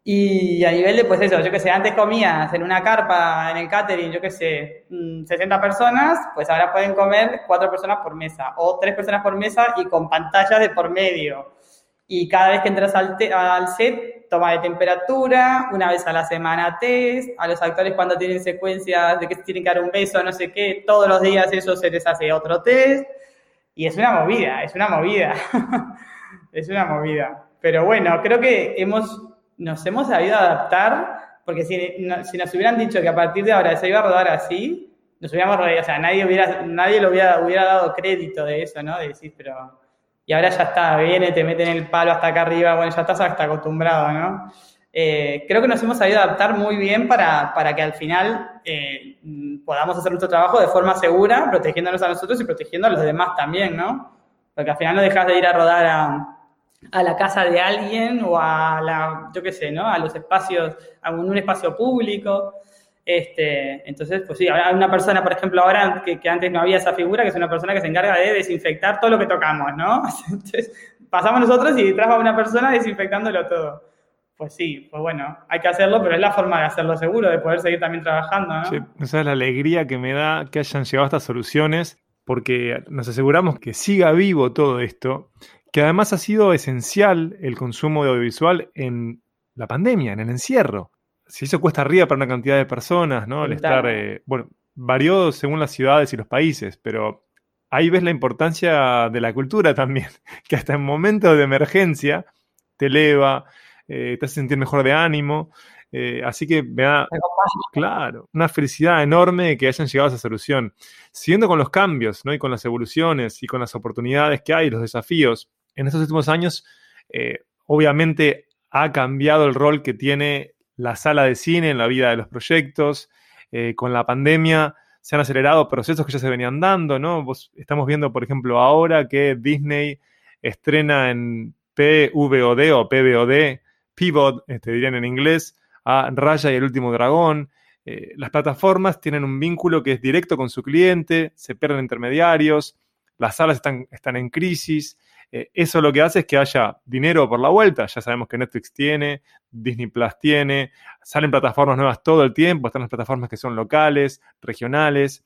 Y a nivel de, pues eso, yo qué sé, antes comías en una carpa, en el catering, yo qué sé, mm, 60 personas, pues ahora pueden comer cuatro personas por mesa o tres personas por mesa y con pantallas de por medio. Y cada vez que entras al, te- al set, toma de temperatura, una vez a la semana test, a los actores cuando tienen secuencias de que tienen que dar un beso, no sé qué, todos los días eso se les hace otro test. Y es una movida, es una movida. [laughs] es una movida. Pero bueno, creo que hemos, nos hemos sabido adaptar, porque si, si nos hubieran dicho que a partir de ahora se iba a rodar así, nos hubiéramos reído, o sea, nadie, hubiera, nadie le hubiera, hubiera dado crédito de eso, ¿no? De decir, pero... Y ahora ya está, viene, te meten el palo hasta acá arriba, bueno, ya estás hasta acostumbrado, ¿no? Eh, creo que nos hemos sabido adaptar muy bien para, para que al final eh, podamos hacer nuestro trabajo de forma segura, protegiéndonos a nosotros y protegiendo a los demás también, ¿no? Porque al final no dejas de ir a rodar a, a la casa de alguien o a la, yo qué sé, ¿no? A los espacios, a un, espacio público. Este, entonces, pues sí, hay una persona, por ejemplo, ahora que, que antes no había esa figura, que es una persona que se encarga de desinfectar todo lo que tocamos, ¿no? [laughs] Entonces, pasamos nosotros y detrás va una persona desinfectándolo todo. Pues sí, pues bueno, hay que hacerlo, pero es la forma de hacerlo seguro, de poder seguir también trabajando, ¿no? Che, no sabes la alegría que me da que hayan llegado estas soluciones, porque nos aseguramos que siga vivo todo esto, que además ha sido esencial el consumo de audiovisual en la pandemia, en el encierro. Si eso cuesta arriba para una cantidad de personas, ¿no? El estar, eh, bueno, varió según las ciudades y los países, pero ahí ves la importancia de la cultura también, [laughs] que hasta en momentos de emergencia te eleva, eh, te hace sentir mejor de ánimo. eh, así que me da, Claro, una felicidad enorme que hayan llegado a esa solución. Siguiendo con los cambios, ¿no? Y con las evoluciones y con las oportunidades que hay, los desafíos. En estos últimos años, eh, obviamente ha cambiado el rol que tiene la sala de cine en la vida de los proyectos. Eh, con la pandemia se han acelerado procesos que ya se venían dando, ¿no? Estamos viendo, por ejemplo, ahora que Disney estrena en PVOD o PVOD, Pivot, este, dirían en inglés, a Raya y el último dragón. Eh, las plataformas tienen un vínculo que es directo con su cliente, se pierden intermediarios, las salas están, están en crisis. Eh, eso lo que hace es que haya dinero por la vuelta. Ya sabemos que Netflix tiene, Disney Plus tiene, salen plataformas nuevas todo el tiempo, están las plataformas que son locales, regionales.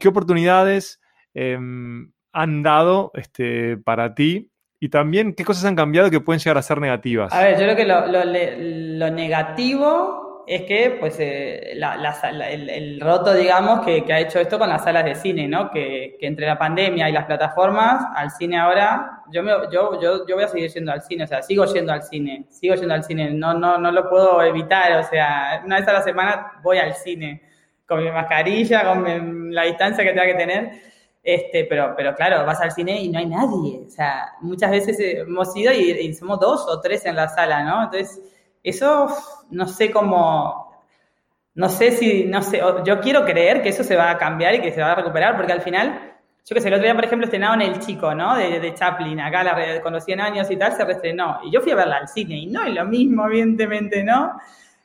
¿Qué oportunidades eh, han dado este, para ti? Y también, ¿qué cosas han cambiado que pueden llegar a ser negativas? A ver, yo creo que lo, lo, negativo es que, pues, eh, la- la sala- el, el roto, digamos, que, que ha hecho esto con las salas de cine, ¿no? Que, que entre la pandemia y las plataformas, al cine ahora, yo, me, yo, yo, yo voy a seguir yendo al cine, o sea, sigo yendo al cine, sigo yendo al cine, no, no, no lo puedo evitar, o sea, una vez a la semana voy al cine, con mi mascarilla, con mi- la distancia que tenga que tener. Este, pero, pero claro, vas al cine y no hay nadie. O sea, muchas veces hemos ido y, y somos dos o tres en la sala, ¿no? Entonces, eso no sé cómo, no sé si, no sé, yo quiero creer que eso se va a cambiar y que se va a recuperar, porque al final, yo que sé, el otro día, por ejemplo, estrenaron El Chico, ¿no? De, de Chaplin, acá la, con los 100 años y tal, se reestrenó. Y yo fui a verla al cine y no es lo mismo, evidentemente, ¿no?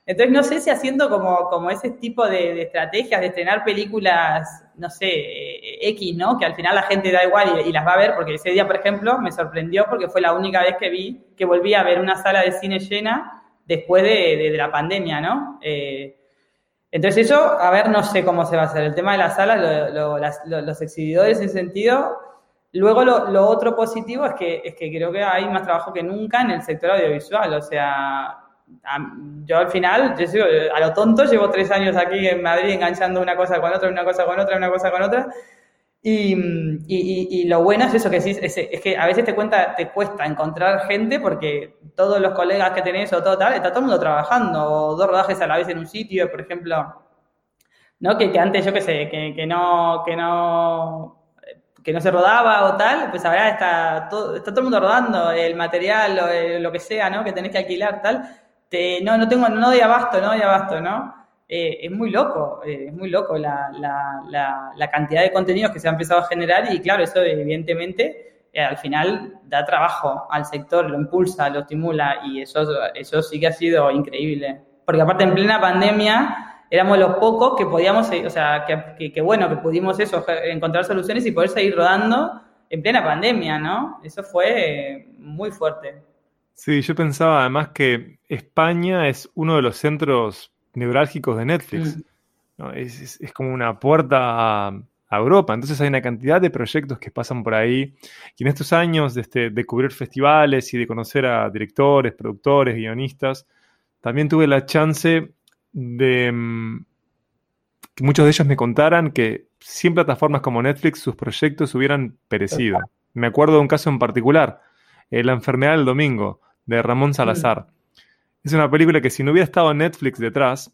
Entonces, no sé si haciendo como, como ese tipo de, de estrategias de estrenar películas, no sé, eh, X, ¿no? Que al final la gente da igual y, y las va a ver, porque ese día, por ejemplo, me sorprendió porque fue la única vez que vi que volví a ver una sala de cine llena después de, de- de la pandemia, ¿no? Eh, entonces eso, a ver, no sé cómo se va a hacer. El tema de las salas, lo- lo- las- lo- los exhibidores en ese sentido. Luego lo, otro positivo es que, es que creo que hay más trabajo que nunca en el sector audiovisual. O sea, a- yo al final, yo sigo, a lo tonto, llevo tres años aquí en Madrid enganchando una cosa con otra, una cosa con otra, una cosa con otra. Y, y- y- y lo bueno es eso que sí, es, es que a veces te, cuenta, te cuesta encontrar gente porque todos los colegas que tenés o todo tal, está todo el mundo trabajando, o dos rodajes a la vez en un sitio, por ejemplo, ¿no? Que, que antes, yo qué sé, que, que no, que no que no se rodaba o tal, pues ahora está todo, está todo el mundo rodando el material o el- lo que sea, ¿no? Que tenés que alquilar, tal. Te, no, no tengo, no doy abasto, no doy abasto, ¿no? Eh, es muy loco, eh, es muy loco la, la, cantidad de contenidos que se ha empezado a generar y claro, eso evidentemente eh, al final da trabajo al sector, lo impulsa, lo estimula y eso, eso sí que ha sido increíble. Porque aparte en plena pandemia éramos los pocos que podíamos, o sea, que, que bueno, que pudimos eso, encontrar soluciones y poder seguir rodando en plena pandemia, ¿no? Eso fue muy fuerte. Sí, yo pensaba además que España es uno de los centros neurálgicos de Netflix. Mm. ¿no? Es, es, es, como una puerta a, a, Europa. Entonces hay una cantidad de proyectos que pasan por ahí. Y en estos años de, este, de cubrir festivales y de conocer a directores, productores, guionistas, también tuve la chance de mm, que muchos de ellos me contaran que sin plataformas como Netflix sus proyectos hubieran perecido. Me acuerdo de un caso en particular, eh, La enfermedad del domingo, de Ramón Salazar. Mm. Es una película que si no hubiera estado Netflix detrás,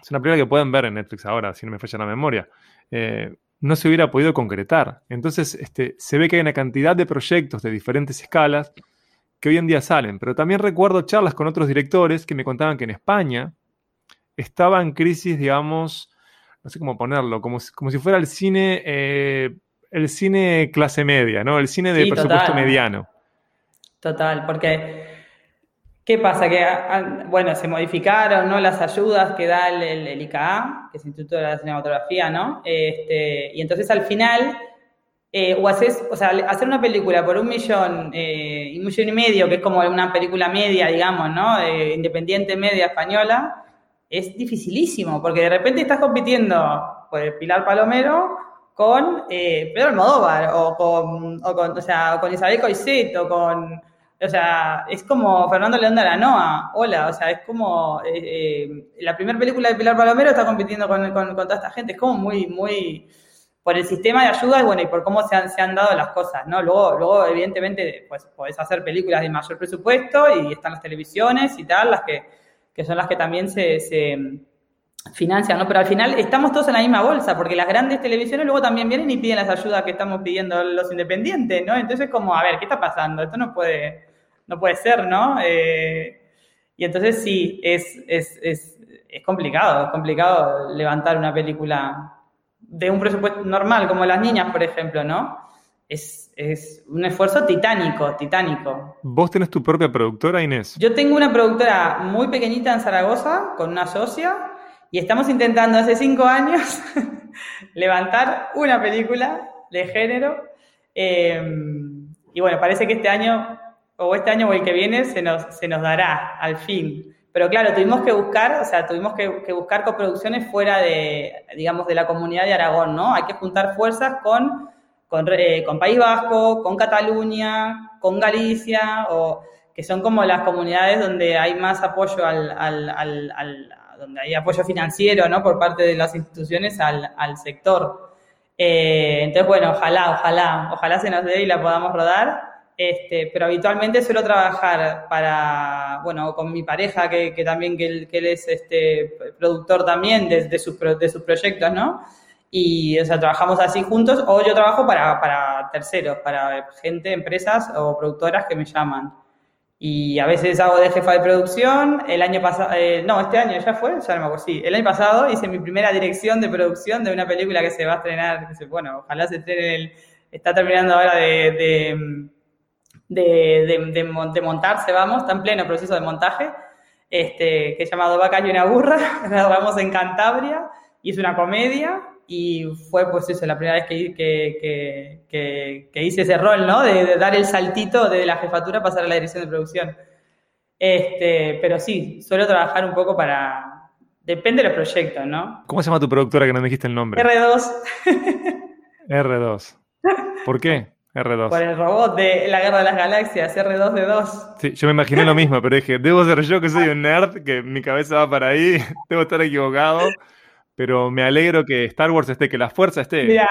es una película que pueden ver en Netflix ahora, si no me falla la memoria, eh, no se hubiera podido concretar. Entonces, este, se ve que hay una cantidad de proyectos de diferentes escalas que hoy en día salen. Pero también recuerdo charlas con otros directores que me contaban que en España estaba en crisis, digamos, no sé cómo ponerlo, como, como si fuera el cine, eh, el cine clase media, ¿no? El cine de sí, presupuesto total. mediano. Total, porque ¿qué pasa? Que, ah, bueno, se modificaron, ¿no? Las ayudas que da el, el, ICA, que es el Instituto de la Cinematografía, ¿no? Este, y entonces al final, eh, o haces, o sea, hacer una película por un millón eh, y millón y medio, que es como una película media, digamos, ¿no? Eh, independiente media española, es dificilísimo, porque de repente estás compitiendo por el Pilar Palomero con eh, Pedro Almodóvar, o con, o con, o sea, con Isabel Coiset, o con, o sea, es como Fernando León de Aranoa, hola, o sea, es como, eh, eh, la primera película de Pilar Palomero está compitiendo con, con, toda esta gente, es como muy, muy, por el sistema de ayuda y bueno, y por cómo se han, se han dado las cosas, ¿no? Luego, luego, evidentemente, pues podés hacer películas de mayor presupuesto y están las televisiones y tal, las que, que son las que también se financian, ¿no? Pero al final estamos todos en la misma bolsa, porque las grandes televisiones luego también vienen y piden las ayudas que estamos pidiendo los independientes, ¿no? Entonces, como, a ver, ¿qué está pasando? Esto no puede, no puede ser, ¿no? Eh, y entonces sí, es, es, es, es, complicado, es complicado levantar una película de un presupuesto normal, como Las Niñas, por ejemplo, ¿no? Es, es, un esfuerzo titánico, titánico. ¿Vos tenés tu propia productora, Inés? Yo tengo una productora muy pequeñita en Zaragoza, con una socia, y estamos intentando hace cinco años [laughs] levantar una película de género. Eh, y bueno, parece que este año, o este año o el que viene, se nos, se nos dará, al fin. Pero claro, tuvimos que buscar, o sea, tuvimos que, buscar coproducciones fuera de, digamos, de la comunidad de Aragón, ¿no? Hay que juntar fuerzas con, con, eh, con País Vasco, con Cataluña, con Galicia, o que son como las comunidades donde hay más apoyo al, al, al donde hay apoyo financiero, ¿no? Por parte de las instituciones al, al sector. Eh, entonces, bueno, ojalá, ojalá, ojalá se nos dé y la podamos rodar. Este, pero habitualmente suelo trabajar para, bueno, con mi pareja, que, que también, que él, que él, es este productor también de, de, sus, de sus proyectos, ¿no? Y, o sea, trabajamos así juntos, o yo trabajo para, para terceros, para gente, empresas o productoras que me llaman. Y a veces hago de jefa de producción. El año pasado, eh, no, este año ya fue, ya no me acuerdo, sí. El año pasado hice mi primera dirección de producción de una película que se va a estrenar, bueno, ojalá se estrene el, está terminando ahora de, de de, de, de, montarse, vamos, está en pleno proceso de montaje, este, que es llamado Vacas y una burra, [laughs] grabamos en Cantabria, y es una comedia, y fue pues eso, la primera vez que, que, que, que hice ese rol, ¿no? De, de, dar el saltito de la jefatura a pasar a la dirección de producción. Este, pero sí, suelo trabajar un poco para... Depende de los proyectos, ¿no? ¿Cómo se llama tu productora que no me dijiste el nombre? R2. R2. ¿Por qué? R2. Por el robot de la Guerra de las Galaxias, R2D2. Sí, yo me imaginé lo mismo, pero dije, debo ser yo que soy un nerd, que mi cabeza va para ahí, [laughs] debo estar equivocado, pero me alegro que Star Wars esté, que la fuerza esté. Mira,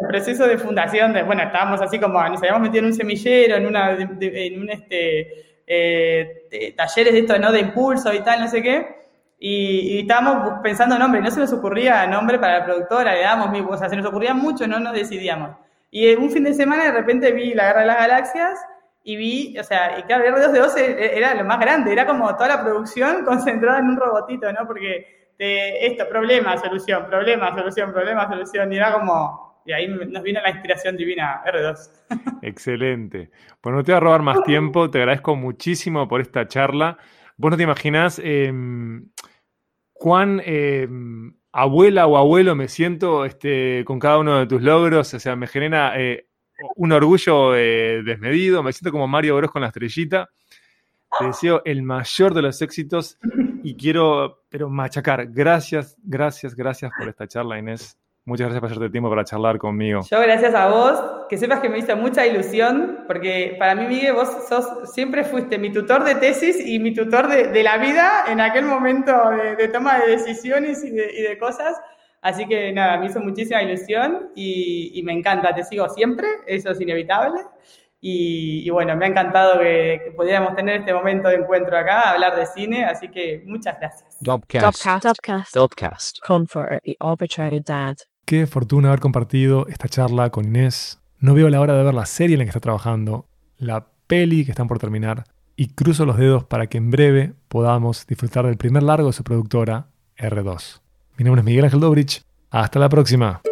el proceso de fundación, de, bueno, estábamos así como, nos habíamos metido en un semillero, en, una, en un este, eh, talleres de esto, ¿no? De impulso y tal, no sé qué. Y, y, estábamos pensando nombre, no se nos ocurría nombre para la productora, le damos, o sea, se nos ocurría mucho, no nos decidíamos. Y un fin de semana de repente vi La Guerra de las Galaxias y vi, o sea, y claro, R2D2 era lo más grande, era como toda la producción [laughs] concentrada en un robotito, ¿no? Porque de esto, problema, solución, problema, solución, problema, solución. Y era como, y ahí nos vino la inspiración divina, R2. [laughs] Excelente. Pues no te voy a robar más tiempo, te agradezco muchísimo por esta charla. Vos no te imaginás em, cuán em, abuela o abuelo me siento este, con cada uno de tus logros, o sea, me genera eh, un orgullo eh, desmedido, me siento como Mario Bros con la estrellita. Te deseo el mayor de los éxitos y quiero, pero machacar. Gracias, gracias, gracias por esta charla, Inés. Muchas gracias por hacerte tiempo para charlar conmigo. Yo gracias a vos, que sepas que me hizo mucha ilusión, porque para mí, Miguel, vos sos, siempre fuiste mi tutor de tesis y mi tutor de, de la vida en aquel momento de, de toma de decisiones y de, y de, cosas. Así que nada, me hizo muchísima ilusión y, y me encanta, te sigo siempre, eso es inevitable. Y, y, bueno, me ha encantado que, que, pudiéramos tener este momento de encuentro acá, hablar de cine, así que muchas gracias. Dopcast. Dopcast. For the Dad. Qué fortuna haber compartido esta charla con Inés. No veo la hora de ver la serie en la que está trabajando, la peli que están por terminar, y cruzo los dedos para que en breve podamos disfrutar del primer largo de su productora, R2. Mi nombre es Miguel Ángel Dobrich. Hasta la próxima.